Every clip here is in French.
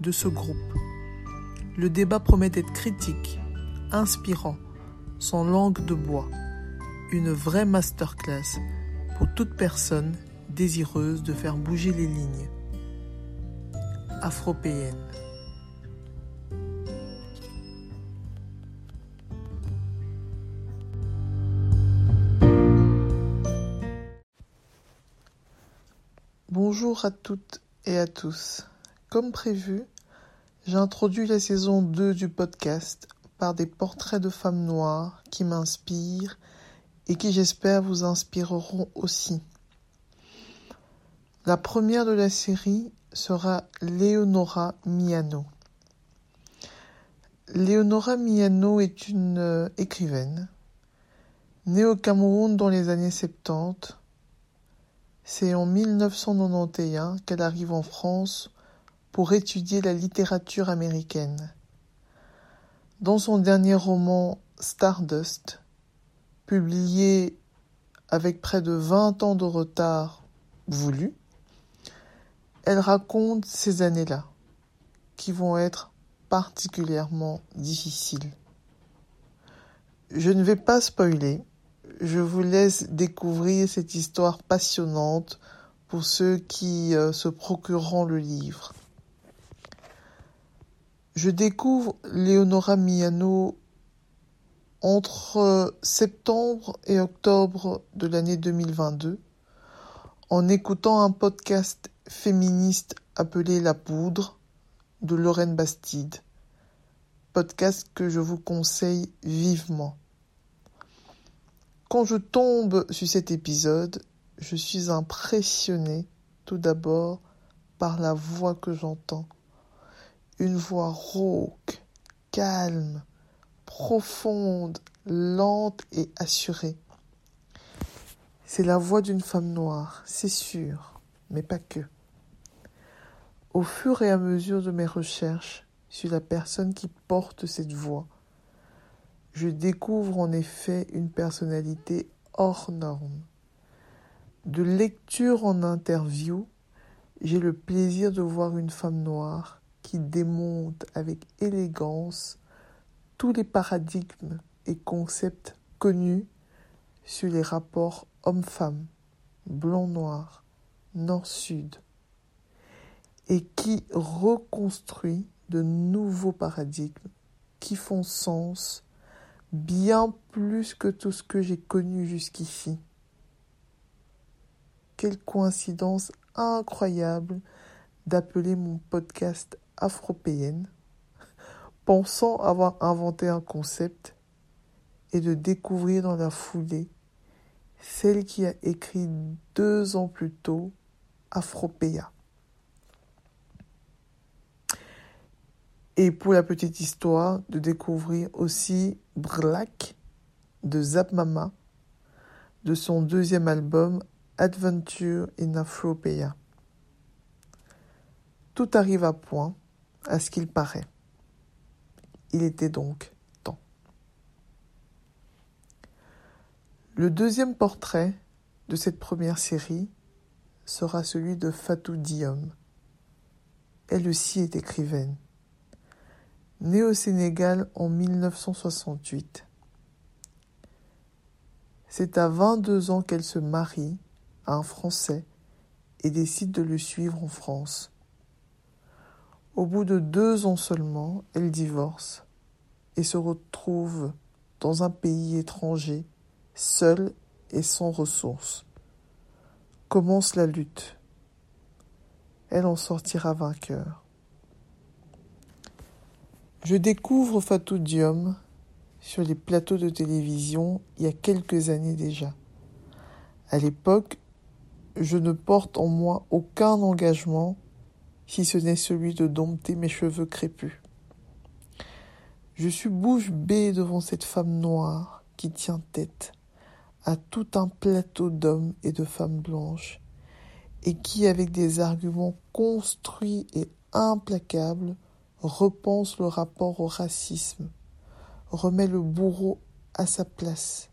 de ce groupe. Le débat promet d'être critique, inspirant, sans langue de bois, une vraie masterclass pour toute personne désireuse de faire bouger les lignes. Afropéenne. Bonjour à toutes et à tous. Comme prévu, j'ai introduit la saison 2 du podcast par des portraits de femmes noires qui m'inspirent et qui j'espère vous inspireront aussi. La première de la série sera Leonora Miano. Leonora Miano est une euh, écrivaine, née au Cameroun dans les années 70. C'est en 1991 qu'elle arrive en France pour étudier la littérature américaine. Dans son dernier roman Stardust, publié avec près de 20 ans de retard voulu, elle raconte ces années-là, qui vont être particulièrement difficiles. Je ne vais pas spoiler, je vous laisse découvrir cette histoire passionnante pour ceux qui euh, se procureront le livre. Je découvre Leonora Miano entre septembre et octobre de l'année 2022 en écoutant un podcast féministe appelé La Poudre de Lorraine Bastide. Podcast que je vous conseille vivement. Quand je tombe sur cet épisode, je suis impressionné tout d'abord par la voix que j'entends une voix rauque, calme, profonde, lente et assurée. C'est la voix d'une femme noire, c'est sûr, mais pas que. Au fur et à mesure de mes recherches sur la personne qui porte cette voix, je découvre en effet une personnalité hors norme. De lecture en interview, j'ai le plaisir de voir une femme noire qui démonte avec élégance tous les paradigmes et concepts connus sur les rapports homme-femme, blanc-noir, nord-sud, et qui reconstruit de nouveaux paradigmes qui font sens bien plus que tout ce que j'ai connu jusqu'ici. Quelle coïncidence incroyable d'appeler mon podcast afropéenne, pensant avoir inventé un concept et de découvrir dans la foulée celle qui a écrit deux ans plus tôt Afropéa. Et pour la petite histoire, de découvrir aussi Brlack de Zap Mama de son deuxième album Adventure in Afropéa. Tout arrive à point à ce qu'il paraît. Il était donc temps. Le deuxième portrait de cette première série sera celui de Fatou Diom. Elle aussi est écrivaine. Née au Sénégal en 1968. C'est à 22 ans qu'elle se marie à un Français et décide de le suivre en France. Au bout de deux ans seulement, elle divorce et se retrouve dans un pays étranger, seule et sans ressources. Commence la lutte? Elle en sortira vainqueur. Je découvre Fatou Diom sur les plateaux de télévision il y a quelques années déjà. À l'époque, je ne porte en moi aucun engagement si ce n'est celui de dompter mes cheveux crépus. Je suis bouche bée devant cette femme noire qui tient tête à tout un plateau d'hommes et de femmes blanches, et qui, avec des arguments construits et implacables, repense le rapport au racisme, remet le bourreau à sa place,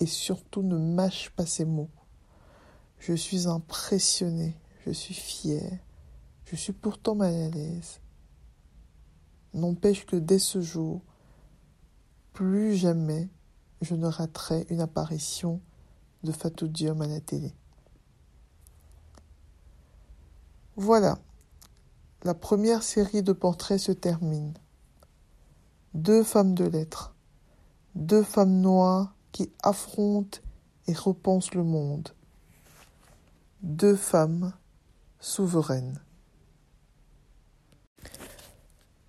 et surtout ne mâche pas ses mots. Je suis impressionné, je suis fier, je suis pourtant mal à l'aise. N'empêche que dès ce jour, plus jamais je ne raterai une apparition de Fatou Diom à la télé. Voilà, la première série de portraits se termine. Deux femmes de lettres, deux femmes noires qui affrontent et repensent le monde. Deux femmes souveraines.